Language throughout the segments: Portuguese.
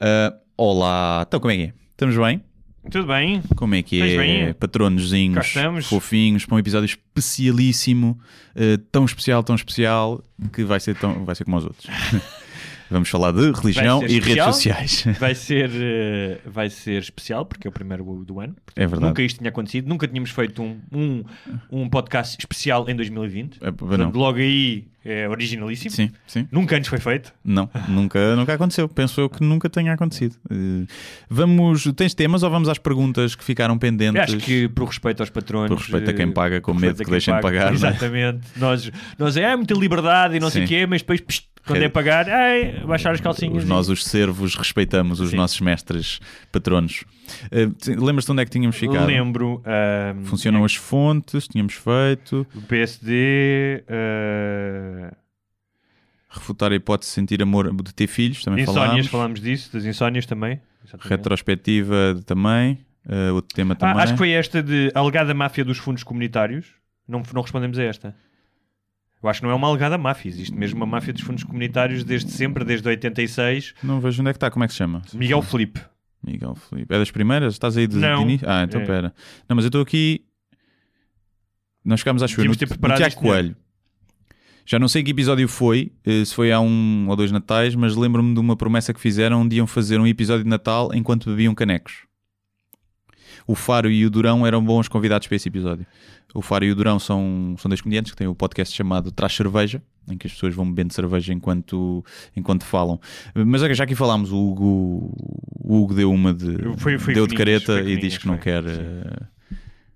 Ah, olá, então como é que é? Estamos bem? Tudo bem? Como é que Estás é? bem? Patronozinhos, fofinhos, para um episódio especialíssimo, ah, tão especial, tão especial, que vai ser, tão, vai ser como os outros. Vamos falar de religião e especial? redes sociais. Vai ser, eh, vai ser especial porque é o primeiro do ano. É verdade. Nunca isto tinha acontecido, nunca tínhamos feito um, um, um podcast especial em 2020. É, Portanto, logo aí é originalíssimo. Sim, sim. Nunca antes foi feito. Não, nunca, nunca aconteceu. Penso eu que nunca tenha acontecido. Eh, vamos. Tens temas ou vamos às perguntas que ficaram Eu pendentes? acho que por respeito aos patronos. Por respeito a quem paga, com medo que deixem de paga. pagar, é? Exatamente. Nós, nós é muita liberdade e não sei o Sim. quê, mas depois, psh, quando é pagar, ai, baixar as calcinhas. Os, nós, os servos, respeitamos os Sim. nossos mestres patronos. Sim, Lembras-te onde é que tínhamos ficado? Lembro. Funcionam as fontes, tínhamos feito. O PSD. eh, Refutar a hipótese de sentir amor de ter filhos, também insónias, falámos. falámos disso, das insónias também. Exatamente. Retrospectiva também. eh, outro tema Ah, também. acho que foi esta de alegada máfia dos fundos comunitários. Não, não respondemos a esta. Eu acho que não é uma alegada máfia, existe mesmo uma máfia dos fundos comunitários desde sempre, desde 86. Não vejo onde é que está, como é que se chama? Miguel Felipe. Miguel Felipe. É das primeiras? Estás aí de, Não. de início? Ah, então É. espera. Não, mas eu estou aqui. Nós ficámos, acho eu, no, no preparado Tiago melhor. Coelho. Já não sei que episódio foi, eh, se foi há um ou dois natais, mas lembro-me de uma promessa que fizeram onde iam fazer um episódio de Natal enquanto bebiam canecos. O Faro e o Durão eram bons convidados para esse episódio. O Faro e o Durão são, são dois comediantes que têm o podcast chamado Traz Cerveja, em que as pessoas vão bebendo cerveja enquanto, enquanto falam. Mas já aqui falámos, o Hugo, o Hugo deu uma de, Foi- foi deu de careta e diz que não quer. Eh,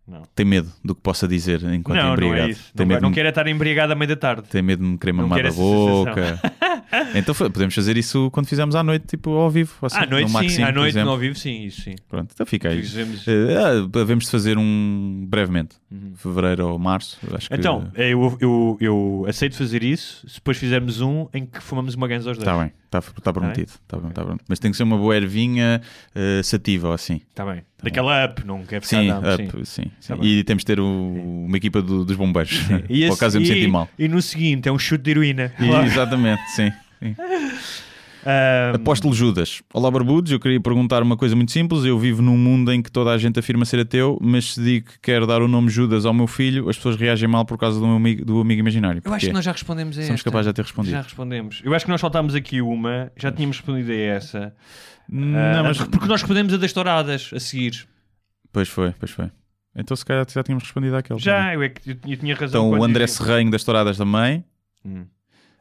Não. tem medo do que possa dizer enquanto não, não embriagado. é isso. Tem Não, medo não quero é estar embriagado à meia da tarde. tem medo de me querer Não mamar a boca. então foi- podemos fazer isso quando fizermos à noite, tipo ao vivo. Assim, à noite, no Max sim. 5, À noite, no ao vivo, sim. Isso sim. Pronto, então fica aí. Fizemos- devemos de fazer um brevemente, Uhum. fevereiro ou março. Acho que Então, eu, eu, eu aceito fazer isso se depois fizermos um em que fumamos uma ganza aos dois. está bem, está tá prometido. Tá bem, tá prometido. Mas tem que ser uma boa ervinha eh, sativa ou assim. Está bem. Daquela up, não quer ficar Sim, down, sim. up, sim, sim. Tá bem. E temos de ter o- uma equipa do- dos bombeiros. E, Por esse- acaso eu me senti mal. e no seguinte é um chute de heroína. E- exatamente, sim. sim. Ahm, Apóstolo Judas. Olá, Barbudos. Eu queria perguntar uma coisa muito simples. Eu vivo num mundo em que toda a gente afirma ser ateu, mas se digo que quero dar o nome Judas ao meu filho, as pessoas reagem mal por causa do, meu amigo, do amigo imaginário. eu acho Porquê? que nós já respondemos a Somos esta. capazes de já ter respondido. Já respondemos. Eu acho que nós faltámos aqui uma, já tínhamos respondido a essa. Não, Ah, mas... Porque nós respondemos a das touradas a seguir. Pois foi, pois foi. Então se calhar já tínhamos respondido àquele. Já, eu, é que eu, eu tinha razão. Então o quando André dizia- Serranho das Touradas também. Hum.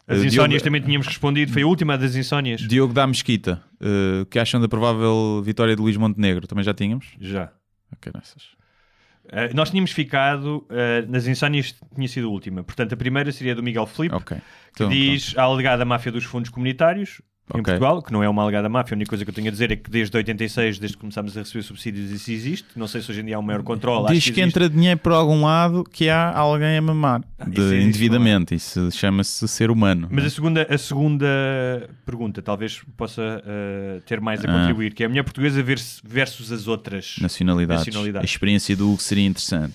As Uh, insónias Diogo- também tínhamos respondido. Foi a última das insónias. Diogo da Mesquita. Uh, que acham da provável vitória de Luís Montenegro? Também já tínhamos? Já. Ok, nessas. Uh, nós tínhamos ficado nas insónias, tinha sido a última. Portanto, a primeira seria do Miguel Filipe, Ok. que Então, diz a alegada máfia dos fundos comunitários em. Portugal, que não é uma alegada máfia. A única coisa que eu tenho a dizer é que desde 86, desde que começámos a receber subsídios, isso existe. Não sei se hoje em dia há um maior controle. Diz que, existe. entra dinheiro por algum lado que há alguém a mamar. Ah, de- isso existe, indevidamente. Isso chama-se ser humano. Mas é? a segunda, a segunda pergunta talvez possa uh, ter mais a Ah. contribuir, que é a mulher portuguesa vers- versus as outras. Nacionalidades. Nacionalidades. A experiência do Hugo seria interessante.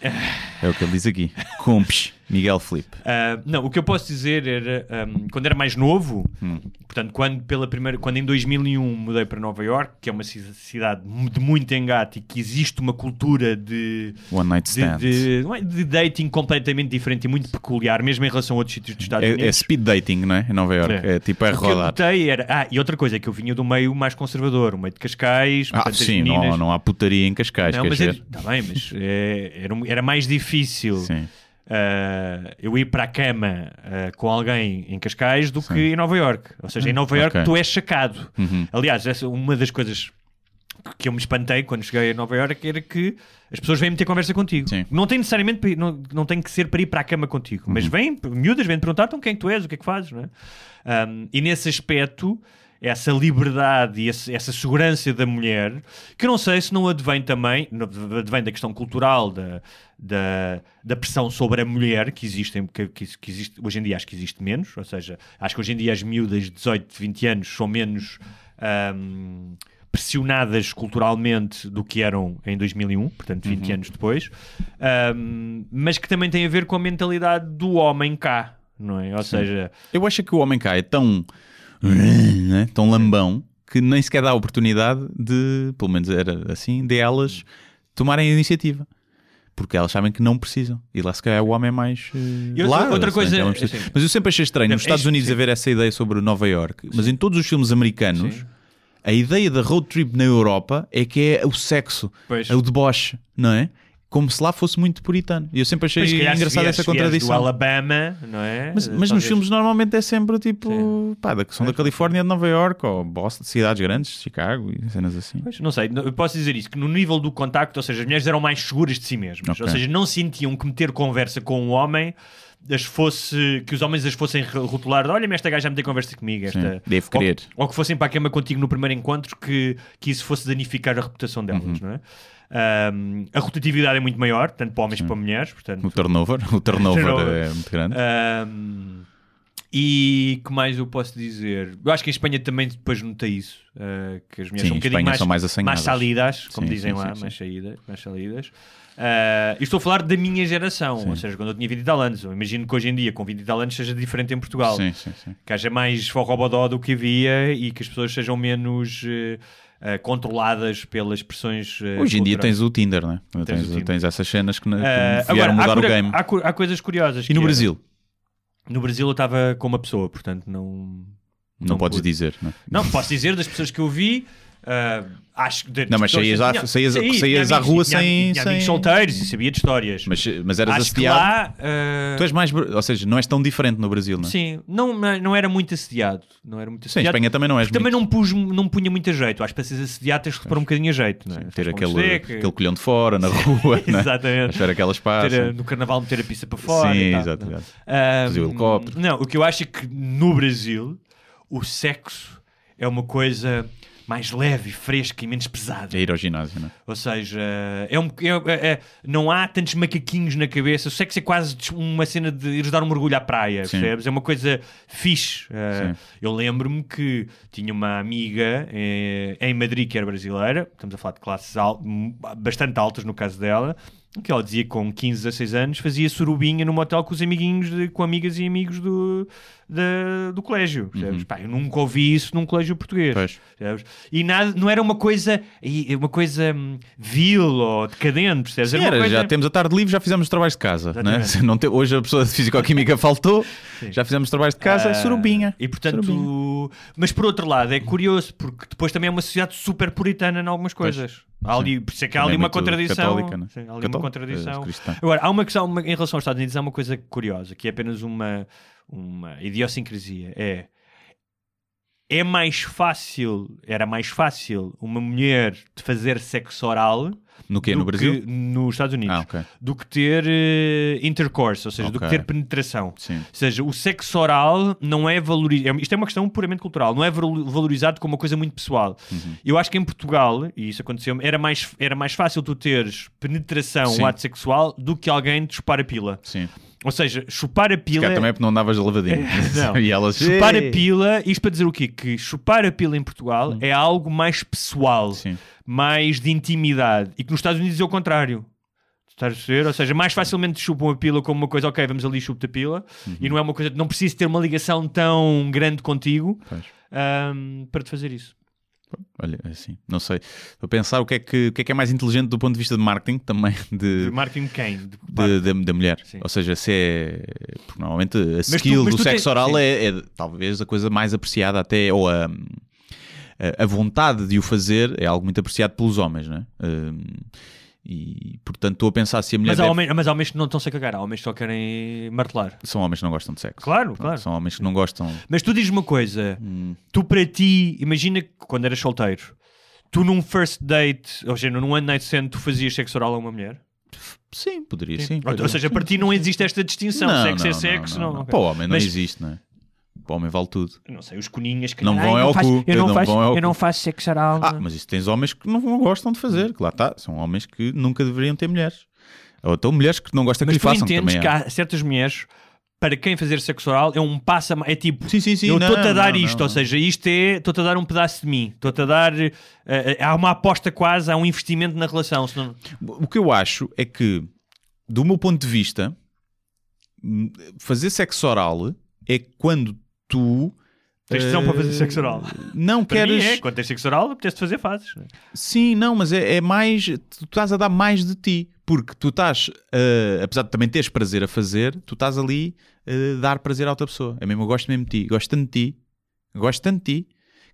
É o que ele diz aqui. Cumpes, Miguel Felipe. Uh, não, o que eu posso dizer era um, quando era mais novo, Hum. portanto, quando pela primeira, quando em 2001 mudei para Nova York, que é uma ci- cidade de muito engate e que existe uma cultura de, One Night de, Stand. de- não é, de dating completamente diferente e muito peculiar, mesmo em relação a outros sítios dos Estados É, é Unidos. speed dating, não é? Em Nova York. É, É. tipo, é o que eu rodar. notei era. Ah, e outra coisa, é que eu vinha do meio mais conservador, o meio de Cascais, Ah, sim, não, meninas- não há putaria em Cascais. Não, mas dizer? está bem, mas é, era, era mais difícil Sim. Uh, eu ir para a cama uh, com alguém em Cascais do Sim. que em Nova York. Ou seja, em Nova York ok. tu és sacado. Uhum. Aliás, essa, uma das coisas que eu me espantei quando cheguei a Nova York era que as pessoas vêm ter conversa contigo. Sim. Não tem necessariamente ir- não, não tem que ser para ir para a cama contigo, Uhum. mas vêm, miúdas, vêm perguntar então quem tu és, o que é que fazes, não é? Um, e nesse aspecto, essa liberdade e esse- essa segurança da mulher, que eu não sei se não advém também, advém da questão cultural, da, da, da pressão sobre a mulher que existe, que, que- existe, hoje em dia acho que existe menos, ou seja, acho que hoje em dia as miúdas de 18, 20 anos são menos ahm, pressionadas culturalmente do que eram em 2001, portanto 20 Uhum. anos depois, Ahm, mas que também tem a ver com a mentalidade do homem cá, não é? Ou seja, Eu acho que o homem cá é tão. né, tão lambão que nem sequer dá a oportunidade de, pelo menos era assim, de elas tomarem a iniciativa. Porque elas sabem que não precisam. E lá se calhar o homem é mais. Uh, Eu- lá, outra coisa- não precisa. assim, mas eu sempre achei estranho Não, nos Estados é- Unidos sim. haver essa ideia sobre Nova York. Mas em todos os filmes americanos, Sim. a ideia da road trip na Europa é que é o sexo, Pois. é o deboche, não é? Como se lá fosse muito puritano. E eu sempre achei engraçada essa contradição. Do Alabama, não é? Mas, mas nos filmes normalmente é sempre tipo, Sim. pá, da, são da Califórnia, de Nova York, ou Boston, cidades grandes, Chicago e cenas assim. Pois, não sei, eu posso dizer isso, que no nível do contacto, ou seja, as mulheres eram mais seguras de si mesmas, Ok. ou seja, não sentiam que meter conversa com um homem as fosse, que os homens as fossem rotular de olha-me esta gaja a meter conversa comigo, esta... Sim, deve ou, querer. ou que fossem para a cama contigo no primeiro encontro que, que isso fosse danificar a reputação delas, Uhum. não é? Ahm, a rotatividade é muito maior, tanto para homens como para mulheres, portanto... O turnover, o turnover Turnover. é muito grande. Ahm, e que mais eu posso dizer? Eu acho que em Espanha também depois notei isso. ah, que as mulheres Sim, são um bocadinho mais, são mais assanhadas. salidas, como Sim, dizem sim, lá, mais, saída, mais salidas. E estou a falar da minha geração, ou seja, quando eu tinha 20 e tal anos. Eu imagino que hoje em dia, com 20 e tal anos, seja diferente em Portugal. Sim, sim, sim. Que haja mais forrobodó do que havia e que as pessoas sejam menos eh, ah, controladas pelas pressões. eh, Hoje em dia tens o Tinder, né? Tens Tens, o Tinder. tens essas cenas que, que Ah, vieram mudar há, o game. há há coisas curiosas. E no é- Brasil? No Brasil eu estava com uma pessoa, portanto não. Não, podes pude. dizer, né? Não, posso dizer das pessoas que eu vi. Ah, acho que. Não, mas saías à- saías- saí, saías à rua tinha- sem- Tinha sem- solteiros e sabia de histórias. Mas, mas eras acho que assediado. lá. ah, Tu és mais. Ou seja, não és tão diferente no Brasil, não é? Sim, não, não era muito assediado. Não era muito Sim, em assediado. Espanha também não és. Também não, pus, não punha muito a jeito. Acho que para seres assediado tens de repor um bocadinho a jeito. Não é? Ter Faz aquele, seca, aquele colhão de fora, na rua, né? Exatamente. Espera que elas ter, passem. ah, no carnaval meter a pista para fora. Sim, e é? Ah, Fazer o helicóptero. Não, o que eu acho é que no Brasil o sexo é uma coisa mais leve, fresca e menos pesada. É ir ao ginásio, não é? Ou seja, é um, é- é- é- não há tantos macaquinhos na cabeça. O sexo é quase uma cena de ires dar um mergulho à praia, Sim. percebes? É uma coisa fixe. Uh, eu lembro-me que tinha uma amiga eh, em Madrid que era brasileira, estamos a falar de classes al- bastante altas no caso dela, que ela dizia que com 15, 16 anos fazia surubinha num motel com os amiguinhos, de- com amigas e amigos do, da- do colégio. percebes? Pá, eu nunca ouvi isso num colégio português. Uhum. Pois. E nada, não era uma coisa, uma coisa hum, vil ou decadente, percebes? Sim, Era era, coisa... já temos a tarde livre, já fizemos os trabalhos de casa. Né? Não te- hoje a pessoa de Físico-Química faltou, já fizemos os trabalhos de casa, Ah, surubinha. E portanto, Surubinha. mas por outro lado, é curioso, porque depois também é uma sociedade super puritana em algumas coisas. Há ali, por isso é que há ali uma muito contradição. católica, né? Sim, há ali uma contradição. cristã. Agora, há uma questão uma- em relação aos Estados Unidos, há uma coisa curiosa, que é apenas uma, uma idiosincrasia. É, é mais fácil, era mais fácil uma mulher de fazer sexo oral No quê? No Brasil? que- nos Estados Unidos Ah, ok. do que ter eh, intercourse, ou seja, do que ter penetração. Sim. Ou seja, o sexo oral não é valorizado. Isto é uma questão puramente cultural, não é valo- valorizado como uma coisa muito pessoal. Uhum. Eu acho que em Portugal, e isso aconteceu era mais, era mais fácil tu teres penetração, Sim. um ato sexual, do que alguém te chupar a pila. Sim. Ou seja, chupar a pila. calhar também é porque não andavas lavadinho. Não. e elas. Chupar a pila, isto para dizer o quê? Que chupar a pila em Portugal é algo mais pessoal, Hum. Sim. mais de intimidade, e que nos Estados Unidos é o contrário. Estás a perceber? Ou seja, mais facilmente chupam a pila como uma coisa, ok, vamos ali chupa a pila, Uhum. e não é uma coisa, não preciso ter uma ligação tão grande contigo ahm, para te fazer isso. Olha, assim, não sei. Estou a pensar o que, é que, o que é que é mais inteligente do ponto de vista de marketing também De de, marketing quem? De- de- da, da mulher. Sim. Ou seja, se é. Porque normalmente a tu- skill mas do tu sexo tens- oral é, é talvez a coisa mais apreciada, até. Ou a, a, a vontade de o fazer é algo muito apreciado pelos homens, não é? Hum, e portanto estou a pensar se a mulher. Mas há, deve- homens, mas há homens que não estão-se a cagar, há homens que só querem martelar. São homens que não gostam de sexo. Claro, claro. São homens que não gostam. Mas tu dizes uma coisa, Hum, tu para ti, imagina que quando eras solteiro, tu num first date, ou seja, num one night stand, tu fazias sexo oral a uma mulher? sim, poderia sim. Ou- poderia. Ou seja, para ti não existe esta distinção, sexo é sexo, não. ok. Para o homem não Mas- existe, não é? Para o homem vale tudo. Eu não sei, os coninhas que Não vão é ao cu, Eu não, faço, eu não faço sexo oral. Ah, mas isso tens homens que não, gostam de fazer, que lá está. São homens que nunca deveriam ter mulheres. Ou então mulheres que não gostam Mas que lhe tu façam. entendes também que há. certas mulheres para quem fazer sexo oral é um passo a mais. É tipo, Sim, sim, sim. eu estou-te a dar não, isto, não, ou seja, isto é, estou-te a dar um pedaço de mim, estou-te a dar. eh, há uma aposta quase, há um investimento na relação. senão- O que eu acho é que, do meu ponto de vista, hum, fazer sexo oral é quando tu Tens tesão para fazer Eh, sexo oral. Não Para queres. mim é, quando tens sexo oral, apetece fazer fazes. né? Sim, não, mas é, é mais. Tu estás a dar mais de ti. Porque tu estás, eh, apesar de também teres prazer a fazer, tu estás ali a dar prazer à outra pessoa. É mesmo, eu gosto mesmo de ti, gosto tanto de ti, gosto tanto de ti,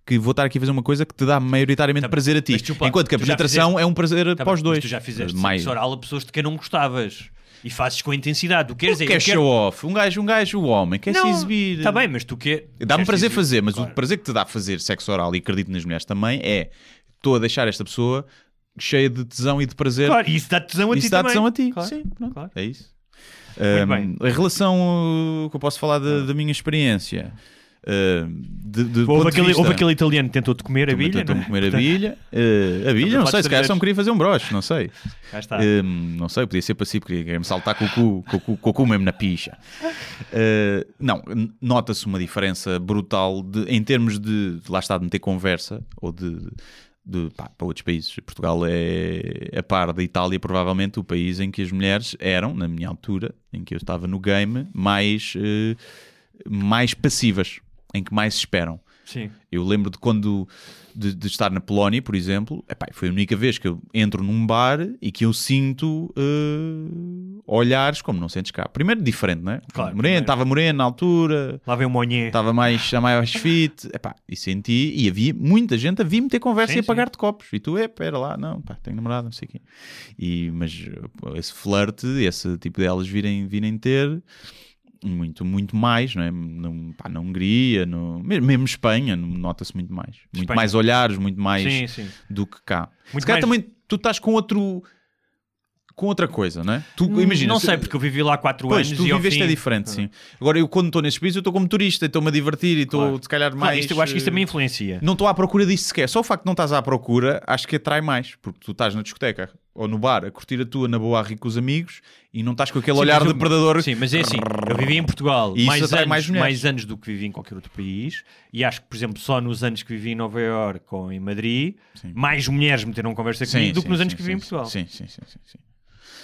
que vou estar aqui a fazer uma coisa que te dá maioritariamente Tá, prazer a ti. Enquanto que a penetração é um prazer Tá para os dois. tu já fizeste mais. sexo oral a pessoas de quem não gostavas. E fazes com intensidade. Tu queres dizer, eu quero... show off. Um gajo, um gajo, o homem, quer se exibir. Está bem, mas tu quer... Dá-me prazer fazer, mas Claro. o prazer que te dá fazer sexo oral, e acredito nas mulheres também, é estou a deixar esta pessoa cheia de tesão e de prazer. Claro, isso dá tesão a Isso ti dá também. tesão a ti. Claro, Sim, claro. é isso. Um, bem. em relação uh, que eu posso falar da, da minha experiência, de, de Houve aquele, vista- houve aquele italiano que tentou-te comer a bilha, tentou-me é? comer a bilha. Uh, a bilha, não sei, se calhar só me queria fazer um broche, não sei. Cá está. Um, não sei, podia ser passivo, queria, queria me saltar com o cu, com o cu, com o cu mesmo na picha. Uh, não, nota-se uma diferença brutal de, em termos de, lá está, de meter conversa ou de, de pá, para outros países. Portugal é a par da Itália, provavelmente o país em que as mulheres eram, na minha altura, em que eu estava no game, mais, uh, mais passivas, em que mais esperam. Sim. Eu lembro de quando de, de estar na Polónia, por exemplo, epá, foi a única vez que eu entro num bar e que eu sinto eh, olhares como não sentes cá. Primeiro diferente, não é? Claro, moreno, estava moreno na altura, Lá vem o Monhé. estava mais, mais fit, epá, e senti, e havia muita gente a vir meter conversa Sim, e a pagar-te copos. E tu, é, pera lá, não, pá, tenho namorada, não sei o quê. E, mas esse flerte, esse tipo delas virem, virem ter muito, muito mais, não é? No, pá, na Hungria, no, mesmo, Espanha, no- nota-se muito mais. Muito Espanha. mais olhares, muito mais Sim, sim. do que cá. Muito se calhar mais- também tu estás com outro. Com outra coisa, não é? Tu, imagina, Não se- sei, porque eu vivi lá 4 Pois, anos tu e viveste fim... é diferente, sim. Agora, eu quando estou nestes países, eu estou como turista, estou-me a divertir e estou, Claro. se calhar, Claro, mais. isto, eu acho que isso eh, também influencia. Não estou à procura disto sequer. Só o facto de não estás à procura, acho que atrai mais. Porque tu estás na discoteca ou no bar a curtir a tua na boa a rir com os amigos e não estás com aquele Sim, olhar eu- predador. Sim, mas é assim, eu vivi em Portugal E mais anos, mais mais, anos do que vivi em qualquer outro país e acho que, por exemplo, só nos anos que vivi em Nova Iorque ou em Madrid, Sim. mais mulheres meteram conversa Sim, comigo do sim, que nos anos que vivi em Portugal. Sim, sim, sim, sim,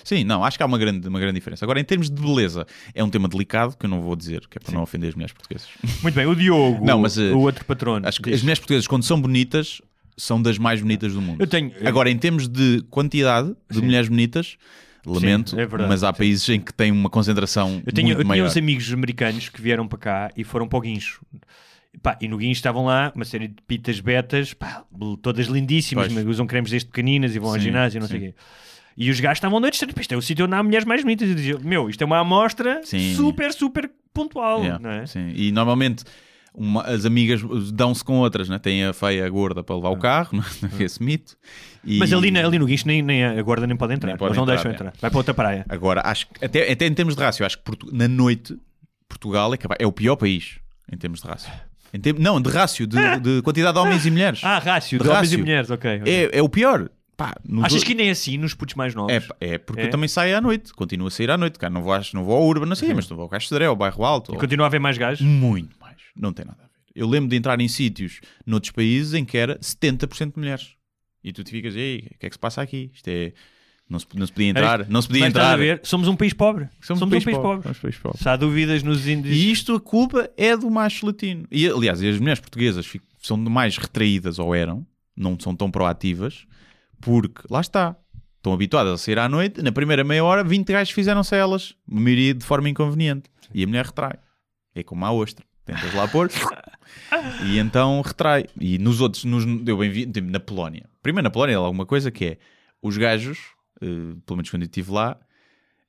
sim. Não, acho que há uma grande, uma grande diferença. Agora, em termos de beleza, é um tema delicado que eu não vou dizer, que é para não ofender as mulheres portuguesas. Muito bem, o Diogo, Não, mas, o outro patrono. Acho que diz- as mulheres portuguesas, quando são bonitas, são das mais bonitas do mundo. Eu tenho. Agora, em termos de quantidade de Sim. mulheres bonitas, lamento, é verdade, mas há países em que tem uma concentração Eu tenho, muito eu tinha maior. uns amigos americanos que vieram para cá e foram para o Guincho. Pá, e no Guincho estavam lá uma série de pitas betas, pá, todas lindíssimas, Pois. mas usam cremes desde pequeninas e vão ao Sim, ginásio e não sei o sim. quê. E os gajos estavam noites, isto é o sítio onde há mulheres mais bonitas. E diziam, meu, isto é uma amostra Sim. super, super pontual, Yeah, não é? sim. E normalmente uma- as amigas dão-se com outras, né? têm a feia, a gorda para levar o carro, né? esse mito. E- Ah. Mas ali, ali no Guincho nem, nem a guarda nem pode entrar. Nem pode não entrar, deixam é. entrar. Vai para outra praia. Agora, acho que até, até em termos de rácio, eu acho que Portu- na noite Portugal é, capaz- é o pior país em termos de rácio. Em termos- não, de rácio, de, de quantidade de homens e mulheres. Ah, rácio, de, De homens e mulheres, ok. ok. É, é o pior. Pá, Achas do- que nem é assim nos putos mais novos? É, é porque É? eu também saio à noite, continuo a sair à noite, cara, não vou, não vou ao Urban, não sei, mas não vou ao Castro ao Bairro Alto, E ou- continua a haver mais gajos? muito não tem nada a ver. Eu lembro de entrar em sítios noutros países em que era 70% de mulheres. E tu te ficas, ei, o que é que se passa aqui? Isto é. Não se, não se podia entrar, não se podia entrar. a ver? Somos um país pobre. Somos, um país pobre. Somos um país pobre. Se há dúvidas nos índices. E isto a culpa é do macho latino. E aliás, as mulheres portuguesas são mais retraídas ou eram, não são tão proativas, porque lá está. Estão habituadas a sair à noite, na primeira meia hora, 20 gajos fizeram-se elas, a maioria de forma inconveniente. E a mulher retrai. É como a ostra. Tentas lá pôr e então retrai. E nos outros, nos, eu bem vi, tipo, na Polónia. Primeiro na Polónia, há alguma coisa que é os gajos, eh, pelo menos quando eu estive lá,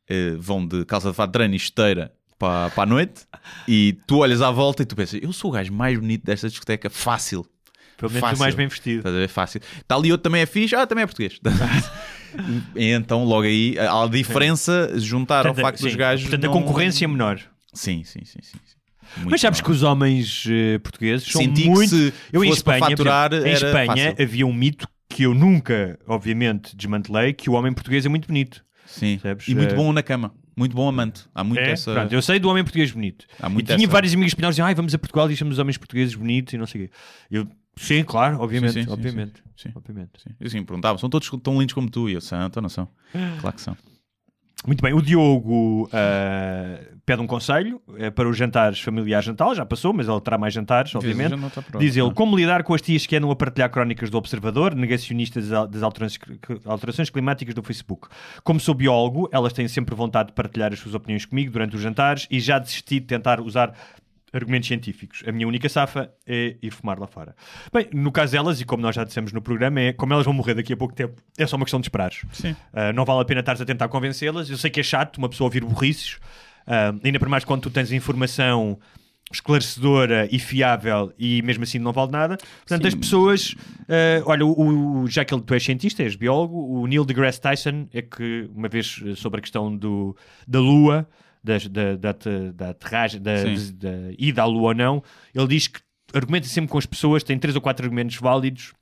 eh, vão de calça de fato treino e esteira para, para a noite e tu olhas à volta e tu pensas, eu sou o gajo mais bonito desta discoteca, fácil. Pelo menos o Fácil. mais bem vestido. Estás a ver? Fácil. Está ali outro também é fixe, ah, também é português. então, logo aí, há a diferença juntar Portanto, ao facto dos sim, gajos. Portanto, a não- concorrência é menor. Sim, sim, sim. sim, sim. Muito Mas sabes que os homens eh, portugueses são Senti que muito. se eu em Espanha, faturar, exemplo, em Espanha fácil. havia um mito que eu nunca, obviamente, desmantelei, que o homem português é muito bonito. Sim. Percebes? E muito Eh, bom na cama. Muito bom amante. Há muito É? essa. Pronto, eu sei do homem português bonito. Há E muito tinha essa- vários amigos espanhóis que diziam, ai, vamos a Portugal e chamamos os homens portugueses bonitos e não sei o quê. Eu, sim, claro, obviamente, Sim, sim, sim, obviamente. sim. obviamente. Sim. Eu assim perguntava, são todos tão lindos como tu? E eu, são, então não são. Claro que são. Muito bem, o Diogo uh, pede um conselho uh, para os jantares familiares de Natal, já passou, mas ele terá mais jantares, obviamente. Pronto, Diz ele, não. como lidar com as tias que andam a partilhar crónicas do Observador, negacionistas das al- das alterações, alterações climáticas do Facebook. Como sou biólogo, elas têm sempre vontade de partilhar as suas opiniões comigo durante os jantares e já desisti de tentar usar argumentos científicos. A minha única safa é ir fumar lá fora. Bem, no caso delas, e como nós já dissemos no programa, é como elas vão morrer daqui a pouco tempo, é só uma questão de esperar. Sim. Uh, não vale a pena estares a tentar convencê-las. Eu sei que é chato uma pessoa ouvir burrices, uh, ainda por mais quando tu tens informação esclarecedora e fiável e mesmo assim não vale nada. Portanto, Sim. as pessoas. uh, olha, o, o- já que ele- tu és cientista, és biólogo, o Neil deGrasse Tyson é que, uma vez sobre a questão do, da Lua, das- da, da, da, aterragem, da, da ida à Lua ou não, ele diz que argumenta sempre com as pessoas, tem três ou quatro argumentos válidos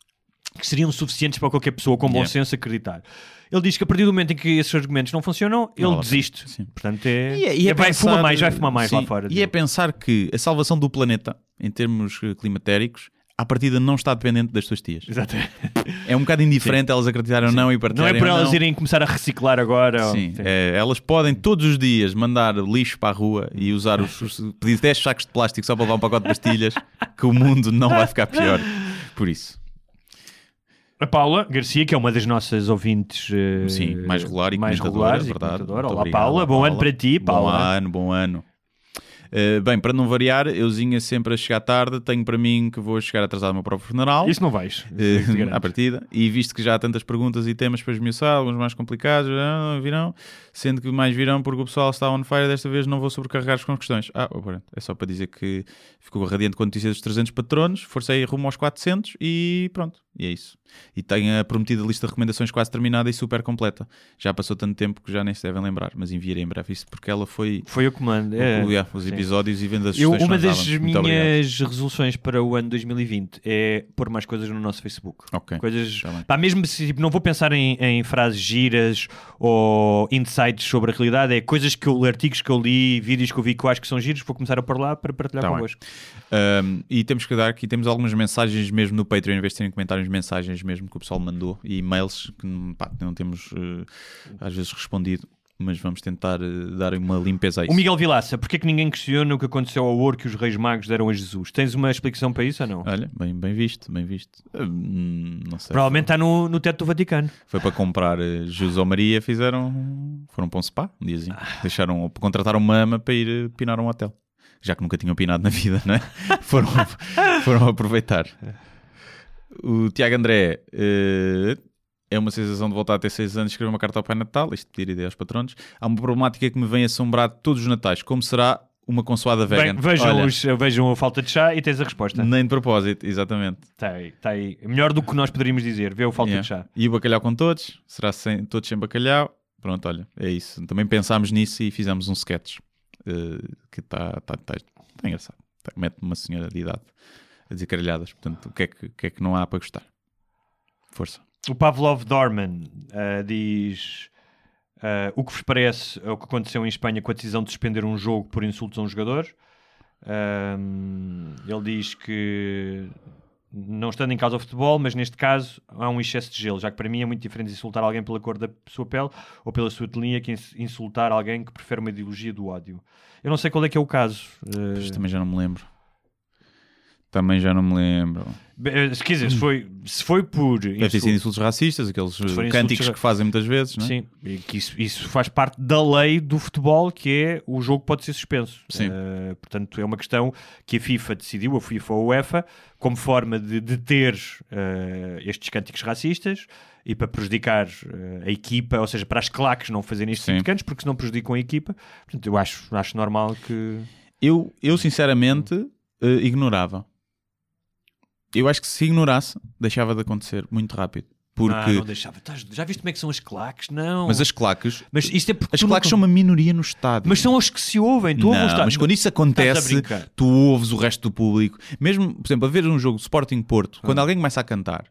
que seriam suficientes para qualquer pessoa com bom Yeah. senso acreditar. Ele diz que a partir do momento em que esses argumentos não funcionam, ele desiste. Sim. Portanto, é, E é- e é é- vai pensar- fumar mais, vai fumar mais lá Sim, fora. E é pensar que a salvação do planeta, em termos eh, climatéricos, à partida não está dependente das tuas tias. Exato. É um bocado indiferente elas acreditarem ou não e Não partilharem é por elas não. irem começar a reciclar agora. ou- Sim, Sim. é, elas podem todos os dias mandar lixo para a rua e usar os, os pedir 10 sacos de plástico só para levar um pacote de pastilhas, que o mundo não vai ficar pior. Por isso, A Paula Garcia, que é uma das nossas ouvintes eh, sim, mais regular e mais regulares é verdade. Olá, Paula. Bom ano para ti, Bom Paula. ano, bom ano. Uh, bem, para não variar, euzinha sempre a chegar tarde, tenho para mim que vou chegar atrasado ao meu próprio funeral. Isso não vais. Eh, Isso garanto. à partida, e visto que já há tantas perguntas e temas para esmiuçar, alguns mais complicados, ah, virão, sendo que mais virão porque o pessoal está on fire, desta vez não vou sobrecarregar-vos com questões. Ah, oh, pronto, é só para dizer que ficou radiante com a notícia dos 300 patronos, forcei rumo aos 400 e pronto, e é isso. E tenho a prometida lista de recomendações quase terminada e super completa. Já passou tanto tempo que já nem se devem lembrar, mas enviarei em breve isso porque ela foi... Foi o comando. É. os sim. episódios e vendo as Eu, uma das minhas resoluções para o ano 2020 é pôr mais coisas no nosso Facebook. Ok. Coisas. Tá. Pá, mesmo se tipo, não vou pensar em, em frases giras ou insights sobre a realidade, é coisas que eu, artigos que eu li, vídeos que eu vi que eu acho que são giros, vou começar a pôr lá para partilhar Tá convosco. Um, e temos que dar aqui, temos algumas mensagens mesmo no Patreon, em vez de terem comentários, mensagens mesmo que o pessoal mandou e e-mails que pá, não temos eh, às vezes respondido, mas vamos tentar eh, dar uma limpeza a isso. O Miguel Vilaça, porque é que ninguém questiona o que aconteceu ao ouro que os reis magos deram a Jesus? Tens uma explicação para isso ou não? Olha, bem, bem visto, bem visto. Hum, não sei. Provavelmente está no, no teto do Vaticano. Foi para comprar Jesus ou Maria, fizeram. Foram para um spa, um diazinho. Ah. Deixaram, contrataram uma ama para ir pinar um hotel. Já que nunca tinham pinado na vida, não é? foram, foram aproveitar. O Tiago André eh, é uma sensação de voltar a ter 6 anos e escrever uma carta ao Pai Natal. Isto pedir ideia aos patronos. Há uma problemática que me vem assombrar todos os Natais. Como será uma consoada Bem, vegan? vejam, Olha, os- vejam a falta de chá e tens a resposta. Nem de propósito, exatamente. Está aí, está aí. Melhor do que nós poderíamos dizer. Vê o falta Yeah. de chá. E o bacalhau com todos? Será sem, todos sem bacalhau? Pronto, olha, é isso. Também pensámos nisso e fizemos um sketch eh, que está tá, tá, tá engraçado. Tá- mete uma senhora de idade a dizer caralhadas. Portanto, o que, é que, que é que não há para gostar? Força. O Pavlov Dorman ah, diz ah, o que vos parece é o que aconteceu em Espanha com a decisão de suspender um jogo por insultos a um jogador. Ahm, ele diz que não estando em causa o futebol, mas neste caso há um excesso de gelo, já que para mim é muito diferente insultar alguém pela cor da sua pele ou pela sua etnia que ins- insultar alguém que prefere uma ideologia do ódio. Eu não sei qual é que é o caso. Mas também já não me lembro. Também já não me lembro. Bem, Se foi, se foi por Deve ter sido insulto- insultos racistas, aqueles eh, cânticos que fazem muitas vezes, não é? Sim, e que isso, isso faz parte da lei do futebol, que é o jogo pode ser suspenso. Sim. Eh, portanto, é uma questão que a FIFA decidiu, a FIFA ou a UEFA, como forma de deter eh, estes cânticos racistas e para prejudicar eh, a equipa, ou seja, para as claques não fazerem estes tipo cantos, porque senão prejudicam a equipa. Portanto, eu acho, acho normal que. Eu, eu sinceramente eh, ignorava. Eu acho que se ignorasse, deixava de acontecer muito rápido. Porque... Ah, não deixava. Já viste como é que são as claques? Não. Mas as claques, Mas isto é porque as claques não- são uma minoria no estádio. Mas são os que se ouvem. Tu ouves não, estádio- mas quando isso acontece, tu ouves o resto do público. Mesmo, por exemplo, a ver um jogo de Sporting Porto, quando alguém começa a cantar,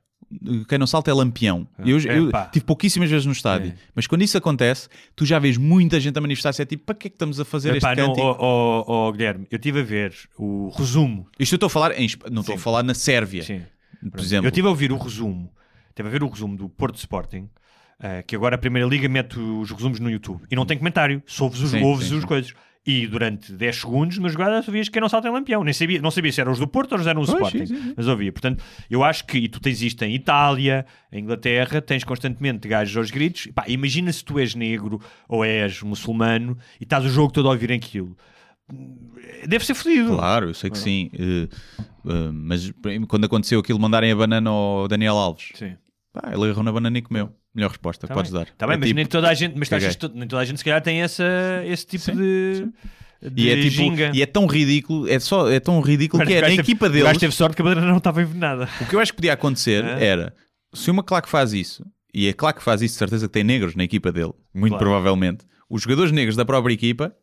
quem não salta é lampião. Eu, eu Epá. tive pouquíssimas vezes no estádio, É. mas quando isso acontece, tu já vês muita gente a manifestar-se. É tipo, para que é que estamos a fazer Epá, este não, cântico? ó, ó, ó, Guilherme, eu estive a ver o resumo. Isto eu estou a falar, em, não estou a falar na Sérvia, Sim. por exemplo. Eu estive a ouvir o resumo. Estive a ver o resumo do Porto Sporting. Uh, que agora a Primeira Liga mete os resumos no YouTube e não tem comentário, só ouves os, Sim, ouves sim, as sim. coisas. E durante 10 segundos, na jogada, sabias que não salta em lampião. Nem sabia, não sabia se eram os do Porto ou se eram os Sporting. sim, sim, sim. Mas ouvia. Portanto, eu acho que, e tu tens isto em Itália, em Inglaterra, tens constantemente gajos aos gritos. Pá, imagina se tu és negro ou és muçulmano e estás o jogo todo a ouvir aquilo. Deve ser fodido. Claro, eu sei que sim. Eh, eh, mas quando aconteceu aquilo, mandarem a banana ao Daniel Alves, Sim. Pá, ele agarrou na banana e comeu. Melhor resposta Tá podes bem. dar. Tá bem, É mas tipo- nem toda a gente, mas achas nem toda a gente se calhar tem essa, esse tipo Sim, de, de E é, tipo, e é tão ridículo, é, só, é tão ridículo Mas que o é na teve- equipa O deles. teve sorte que a bandeira não estava envenenada. O que eu acho que podia acontecer Ah. era se uma claque faz isso, e a claque faz isso, de certeza que tem negros na equipa dele, muito Claro. provavelmente, os jogadores negros da própria equipa,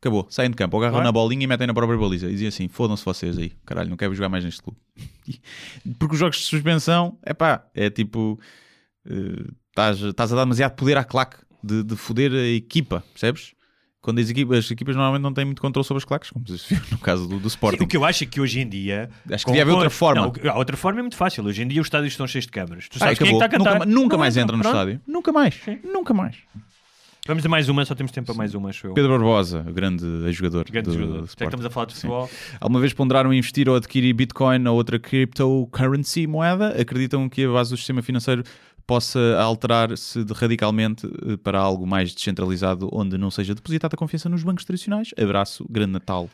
acabou, saem de campo, agarram na bolinha e metem na própria baliza. E dizem assim: fodam-se vocês aí, caralho, não quero jogar mais neste clube. Porque os jogos de suspensão, é pá, é tipo, eh, estás estás a dar demasiado poder à claque de, de foder a equipa, percebes? Quando as equipas, as equipas normalmente não têm muito controle sobre as claques, como se viu no caso do, do Sporting. O que eu acho é que hoje em dia. Acho que devia haver outra forma. Não, a outra forma é muito fácil. Hoje em dia os estádios estão cheios de câmaras. Tu Ah, sabes quem é que está a cantar. Nunca, nunca Não mais entra no pronto. estádio. Nunca mais. Sim. Nunca mais. Vamos a mais uma, só temos tempo para mais uma, acho eu. Pedro Barbosa, o grande jogador. Grande do, jogador. do Já que estamos a falar de futebol. Alguma vez ponderaram investir ou adquirir Bitcoin ou outra cryptocurrency moeda? Acreditam que a base do sistema financeiro possa alterar-se radicalmente eh, para algo mais descentralizado, onde não seja depositada a confiança nos bancos tradicionais? Abraço, grande Natal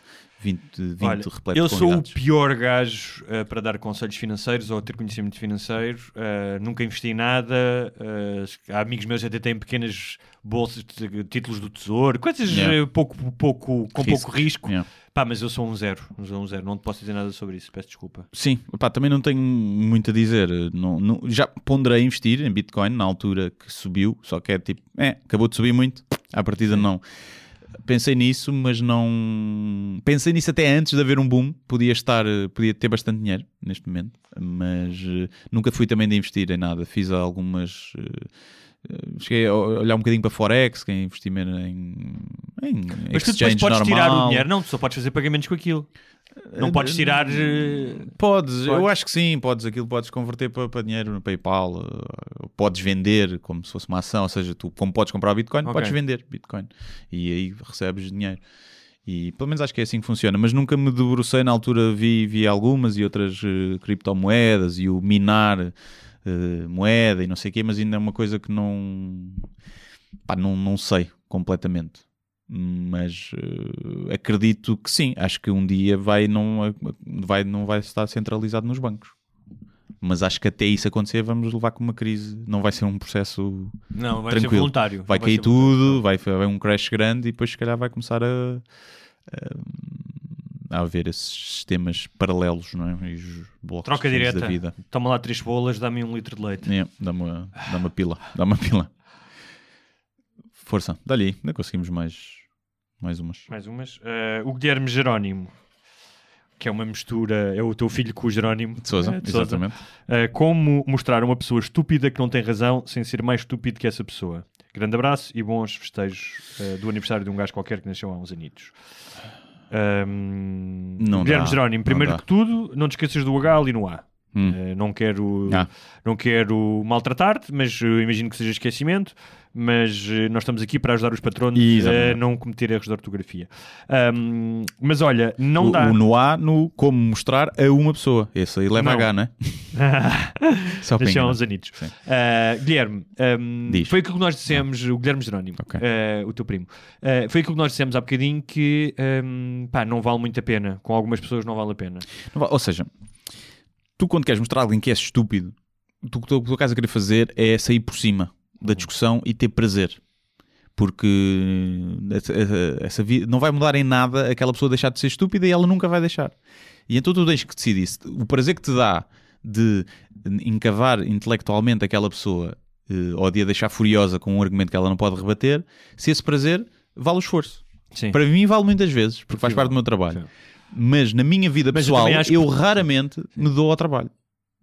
2020 Olha, repleto eu de sou o pior gajo eh, para dar conselhos financeiros ou ter conhecimento financeiro. Eh, nunca investi em nada. eh, há amigos meus até têm pequenas bolsas de títulos do tesouro, coisas Yeah. pouco, pouco, com Risco. pouco risco. Yeah. Pá, mas eu sou um zero. Sou um zero. Não te posso dizer nada sobre isso. Peço desculpa. Sim, pá, também não tenho muito a dizer. Não, não- já ponderei investir em Bitcoin na altura que subiu, só que é tipo, é, acabou de subir muito, à partida não. Pensei nisso, mas não. Pensei nisso até antes de haver um boom. Podia estar, eh, podia ter bastante dinheiro neste momento, mas eh, nunca fui também de investir em nada. Fiz algumas. eh, Cheguei a olhar um bocadinho para Forex, que é investimento em, em Mas tu depois podes normal. tirar o dinheiro. Não, tu só podes fazer pagamentos com aquilo. Não podes tirar. eh, Podes, eu Podes. acho que sim, podes, aquilo podes converter para, para dinheiro no PayPal, eh, podes vender como se fosse uma ação, ou seja, tu como podes comprar Bitcoin, Ok. podes vender Bitcoin e aí recebes dinheiro. E pelo menos acho que é assim que funciona, mas nunca me debrucei na altura, vi, vi algumas e outras eh, criptomoedas e o minar eh, moeda e não sei o quê, mas ainda é uma coisa que não, pá, não, não sei completamente. Mas eh, acredito que sim, acho que um dia vai não, vai, não vai estar centralizado nos bancos. Mas acho que até isso acontecer vamos levar com uma crise, não vai ser um processo Não, vai ser Tranquilo. voluntário. vai Não cair ser voluntário. tudo, vai haver um crash grande e depois se calhar vai começar a, a, a haver esses sistemas paralelos, não é? E os blocos Troca da direta. vida. Toma lá três bolas, dá-me um litro de leite. É, dá uma, dá uma pila, dá uma pila. Força, dá-lhe aí, ainda conseguimos mais, mais umas. Mais umas. Eh, o Guilherme Jerónimo, que é uma mistura, é o teu filho com o Jerónimo. De Sousa, eh, de exatamente. Uh, como mostrar uma pessoa estúpida que não tem razão sem ser mais estúpido que essa pessoa. Grande abraço e bons festejos uh, do aniversário de um gajo qualquer que nasceu há uns anitos. Um, Não Guilherme dá, Jerónimo, primeiro que tudo, não te esqueças do H ali no A. Hum. Uh, não quero, Ah. não quero maltratar-te, mas uh, imagino que seja esquecimento. Mas uh, nós estamos aqui para ajudar os patronos a não cometer erros de ortografia. Um, mas olha, não o, dá. o no A, no como mostrar a uma pessoa. Esse aí leva Não. H, não é? Só enganar. uns anitos. Sim. Uh, Guilherme, um, foi aquilo que nós dissemos, o Guilherme Jerónimo, Ok. uh, o teu primo, uh, foi aquilo que nós dissemos há bocadinho que um, pá, não vale muito a pena. Com algumas pessoas não vale a pena. Não va- Ou seja, tu quando queres mostrar a alguém que és estúpido, tu, o que tu- o que tu estás a querer fazer é sair por cima da discussão e ter prazer. Porque essa, essa- essa vida não vai mudar em nada aquela pessoa deixar de ser estúpida e ela nunca vai deixar. E então tu tens que decidir se o prazer que te dá de encavar intelectualmente aquela pessoa eh, ou de a deixar furiosa com um argumento que ela não pode rebater, se esse prazer vale o esforço. Sim. Para mim vale muitas vezes, porque faz parte do meu trabalho. sim. Mas na minha vida Mas eu pessoal, também eu, acho que- raramente me dou ao trabalho.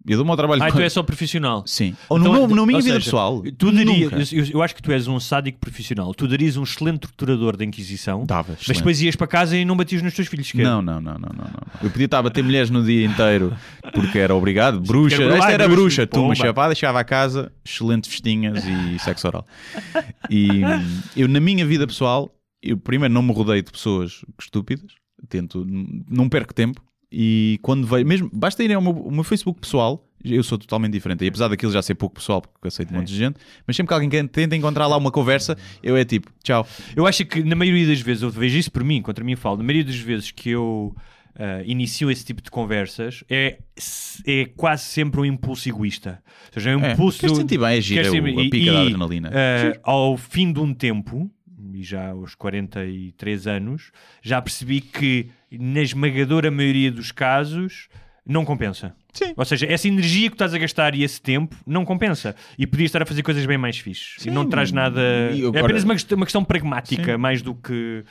Eu dou-me ao trabalho Ah, tu és só profissional. Sim. Ou Então, no, meu- na minha ou vida seja, pessoal. Tu darias, nunca. eu, eu acho que tu és um sádico profissional. Tu darias um excelente torturador da Inquisição, Dava. mas excelente. depois ias para casa e não batias nos teus filhos. Não, não, não, não, não, não. Eu podia estar a bater mulheres no dia inteiro porque era obrigado. Bruxa. porque era- Esta era bruxa, bruxa. Tu, uma pomba. chapada, chegava a casa, excelentes festinhas e sexo oral. E hum, eu, na minha vida pessoal, eu primeiro não me rodeio de pessoas estúpidas. Tento, não perco tempo. E quando vejo, mesmo, basta irem ao meu, meu Facebook pessoal, eu sou totalmente diferente. E apesar daquilo já ser pouco pessoal, porque eu aceito um monte de gente, mas sempre que alguém tenta encontrar lá uma conversa, eu é tipo, tchau. Eu acho que na maioria das vezes, eu vejo isso por mim, contra mim falo, na maioria das vezes que eu ah, inicio esse tipo de conversas, é, é quase sempre um impulso egoísta. Ou seja, é um É, impulso. queres sentir bem, é queres é o- a e- pica da e, adrenalina. ah, ao fim de um tempo, e já aos 43 anos, já percebi que na esmagadora maioria dos casos não compensa. Sim. Ou seja, essa energia que estás a gastar e esse tempo não compensa. E podias estar a fazer coisas bem mais fixes. E Sim, não traz nada. e É agora- apenas uma, questão- uma questão pragmática, Sim. mais do que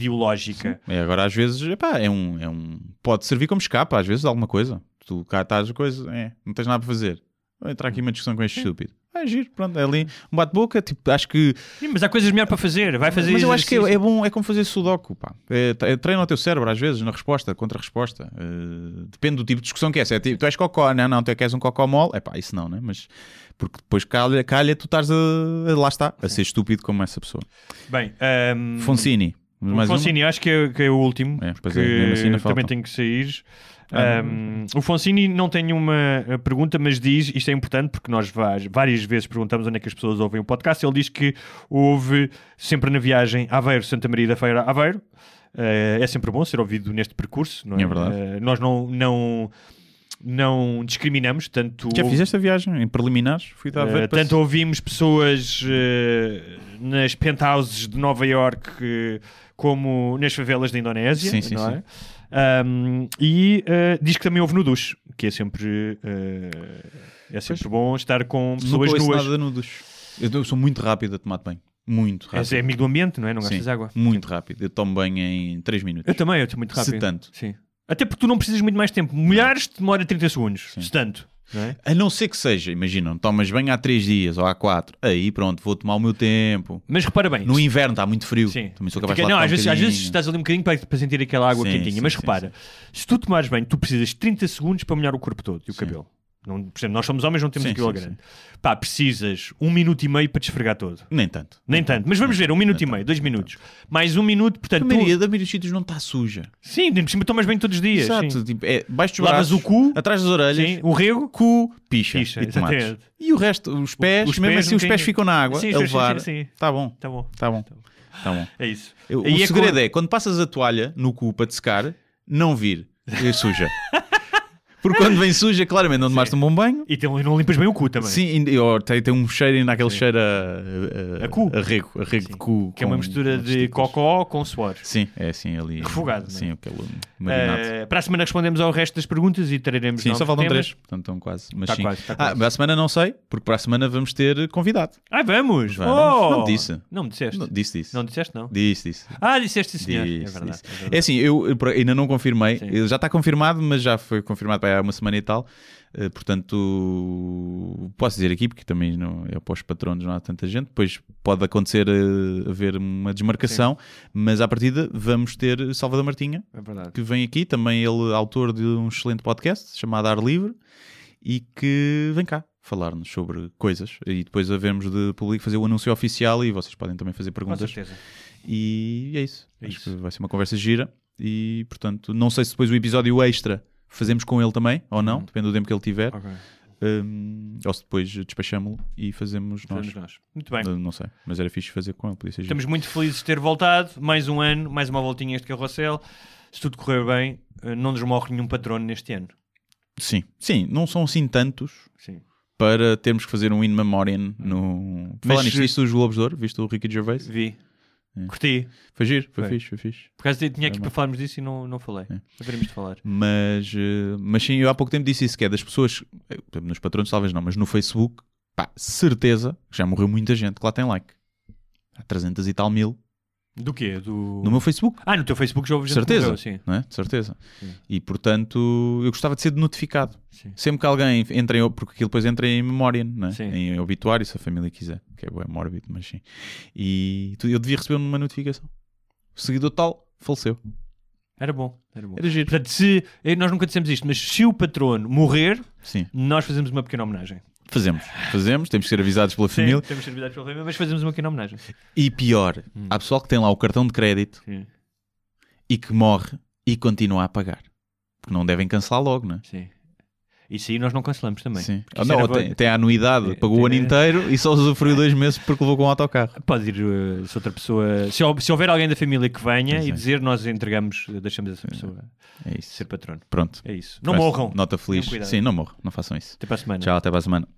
ideológica. É, agora às vezes, epá, é um, é um. Pode servir como escapa, às vezes, de alguma coisa. Tu cá estás a coisa, é, não tens nada para fazer. Vou entrar aqui uma discussão com este estúpido. É giro, pronto, é ali um bate-boca, tipo, acho que. Sim, mas há coisas melhor para fazer. Vai fazer Mas eu acho que é, é bom, é como fazer sudoku, pá. É, é, treina o teu cérebro, às vezes, na resposta, contra-resposta. Eh, depende do tipo de discussão que é. Se é tipo, tu és cocó, não, não, tu queres um cocó mole, é pá, isso não, né? Mas porque depois calha, calha tu estás a, a- lá está, a ser estúpido como essa pessoa. Bem, ahm, Foncini. o Mais uma? Foncini acho que é, que é o último. É, pois que é, mesmo assim ainda também tem que sair. Ah, Ahm, o Foncini não tem uma eh, pergunta, mas diz, isto é importante porque nós várias vezes perguntamos onde é que as pessoas ouvem o podcast. Ele diz que ouve sempre na viagem Aveiro, Santa Maria da Feira, Aveiro. Eh, é sempre bom ser ouvido neste percurso, não é? É verdade. Eh, nós não, não, não discriminamos, tanto Já fizeste a viagem em preliminares? Fui dar a ver Uh, tanto ouvimos pessoas uh, nas penthouses de Nova York uh, como nas favelas da Indonésia, Sim, sim, não sim. É? Um, e uh, diz que também ouve no duche, que é sempre, uh, é sempre bom estar com pessoas nuas. nada no duche. Eu eu sou muito rápido a tomar banho. Muito rápido. És é amigo do ambiente, não é? Não gastas Sim, água. Muito rápido. Eu tomo banho em 3 minutos. Eu também, eu estou muito rápido. Se tanto. Sim. Até porque tu não precisas muito mais tempo. Mulheres demora 30 segundos, Sim. se tanto. Não é? A não ser que seja, imagina, não tomas banho há 3 dias ou há 4. Aí pronto, vou tomar o meu tempo. Mas repara bem, No inverno está muito frio. Sim. Também sou capaz Fica- de não, tomar às um vezes, às vezes estás ali um bocadinho para, para sentir aquela água Sim, quentinha, sim, mas sim, repara, se tu tomares bem, tu precisas de 30 segundos para molhar o corpo todo e o cabelo. Não, por exemplo, nós somos homens, não temos Sim, aquilo sim, grande. Pá, precisas um minuto e meio para te esfregar todo. Nem tanto. Nem tanto, mas vamos ver, um minuto e Nem meio, tanto, dois nem minutos. Mais um minuto, A portanto, tu... maioria, da maioria dos sítios não está suja. sim, por cima tomas bem todos os dias. Exato. sim. Tipo, é, baixo dos Lavas braços, o cu, atrás das orelhas, sim, o rego, cu, picha, Picha, e tomates. exatamente. E o resto, os pés, os mesmo pés assim os pés bocadinho- ficam na água Sim, a sim, sim, levar. sim, sim. Tá bom, Tá bom. tá bom, tá bom. É isso. O é segredo é, quando passas a toalha no cu para te secar, não vir é suja. Porque quando vem suja, claramente não tomaste um bom banho. E tem- não limpas bem o cu também. Sim, e- ou tem, tem um cheiro ainda aquele Sim. cheiro a, a, A cu. a rego, a rego de cu. Que é uma mistura de cocó com suor. Sim, é assim ali. Refogado, Sim, é? aquele marinado. Eh, para a semana respondemos ao resto das perguntas e traremos Sim, só faltam temas. três, portanto estão quase. Mas Tá sim. quase, tá Ah, quase. para a semana não sei, porque para a semana vamos ter convidado. Ah, vamos! Vamos. Oh! Não disse. Não me disseste. Não, disse, disse. Não disseste, não? Disse, disse. Ah, disseste, sim, senhor. Disse, é verdade. disse. é verdade. É assim, eu, ainda não confirmei, Sim. Já está confirmado, mas já foi confirmado para há uma semana e tal. Eh, portanto, posso dizer aqui, porque também não, é para os patronos, não há tanta gente. Depois pode acontecer eh, haver uma desmarcação, mas à partida vamos ter Salvador Martinha, É que vem aqui, também ele autor de um excelente podcast chamado Ar Livre, e que vem cá falar-nos sobre coisas. E depois havemos de público fazer o anúncio oficial e vocês podem também fazer Com perguntas. certeza. E é isso. É Acho isso. que vai ser uma conversa gira. E portanto, não sei se depois o episódio extra fazemos com ele também ou não, Uhum. depende do tempo que ele tiver. Ok. Um, ou se depois despachamos-lo e fazemos nós. Fazemos nós. Muito bem. Uh, Não sei, mas era fixe fazer com ele, podia giro. Estamos muito felizes de ter voltado. Mais um ano, mais uma voltinha este carrossel. Se tudo correr bem, eh, não nos morre nenhum patrono neste ano. Sim, sim, não são assim tantos Sim. para termos que fazer um in memoriam no. Mas Falar nisto, se- viste os Globos de Ouro? Viste o Ricky Gervais? Vi. É. Curti. Foi giro, foi, Foi. fixe, foi fixe. Por acaso tinha aqui É para falarmos disso e não, não falei. É. De falar. Mas, eh, mas sim, eu há pouco tempo disse isso, que é das pessoas, eh, nos patrões talvez não, mas no Facebook, pá, certeza que já morreu muita gente que lá tem like. Há 300 e tal mil Do quê? Do... no meu Facebook. Ah, no teu Facebook já houve gente que certeza, morreu, sim. não é? De certeza. Sim. E portanto, eu gostava de ser notificado. Sim. Sempre que alguém entra em, porque aquilo depois entra em memória, não é? Sim. em obituário, se a família quiser, que é bué mórbido, mas sim. E eu devia receber uma notificação. O seguidor tal faleceu. Era bom, era bom. Era giro. Portanto, se, nós nunca dissemos isto, mas se o patrono morrer, Sim, nós fazemos uma pequena homenagem. Fazemos. Fazemos, temos que ser avisados pela família. Sim, temos servidades pela família, mas fazemos uma pequena homenagem. E pior, Hum. há pessoal que tem lá o cartão de crédito Sim, e que morre e continua a pagar. Porque não devem cancelar logo, não é? sim. Isso aí nós não cancelamos também. Sim. Ah, não, era- tem, tem a anuidade, É, pagou o ano tem- inteiro e só usufruiu dois meses porque levou com o autocarro. Pode ir uh, se outra pessoa. Se, se houver alguém da família que venha e dizer, nós entregamos, uh, deixamos essa pessoa É isso. ser patrono. Pronto. É isso. Não morram. Nota feliz. Sim, não morram. Não façam isso. Até para a semana. Tchau, até para a semana.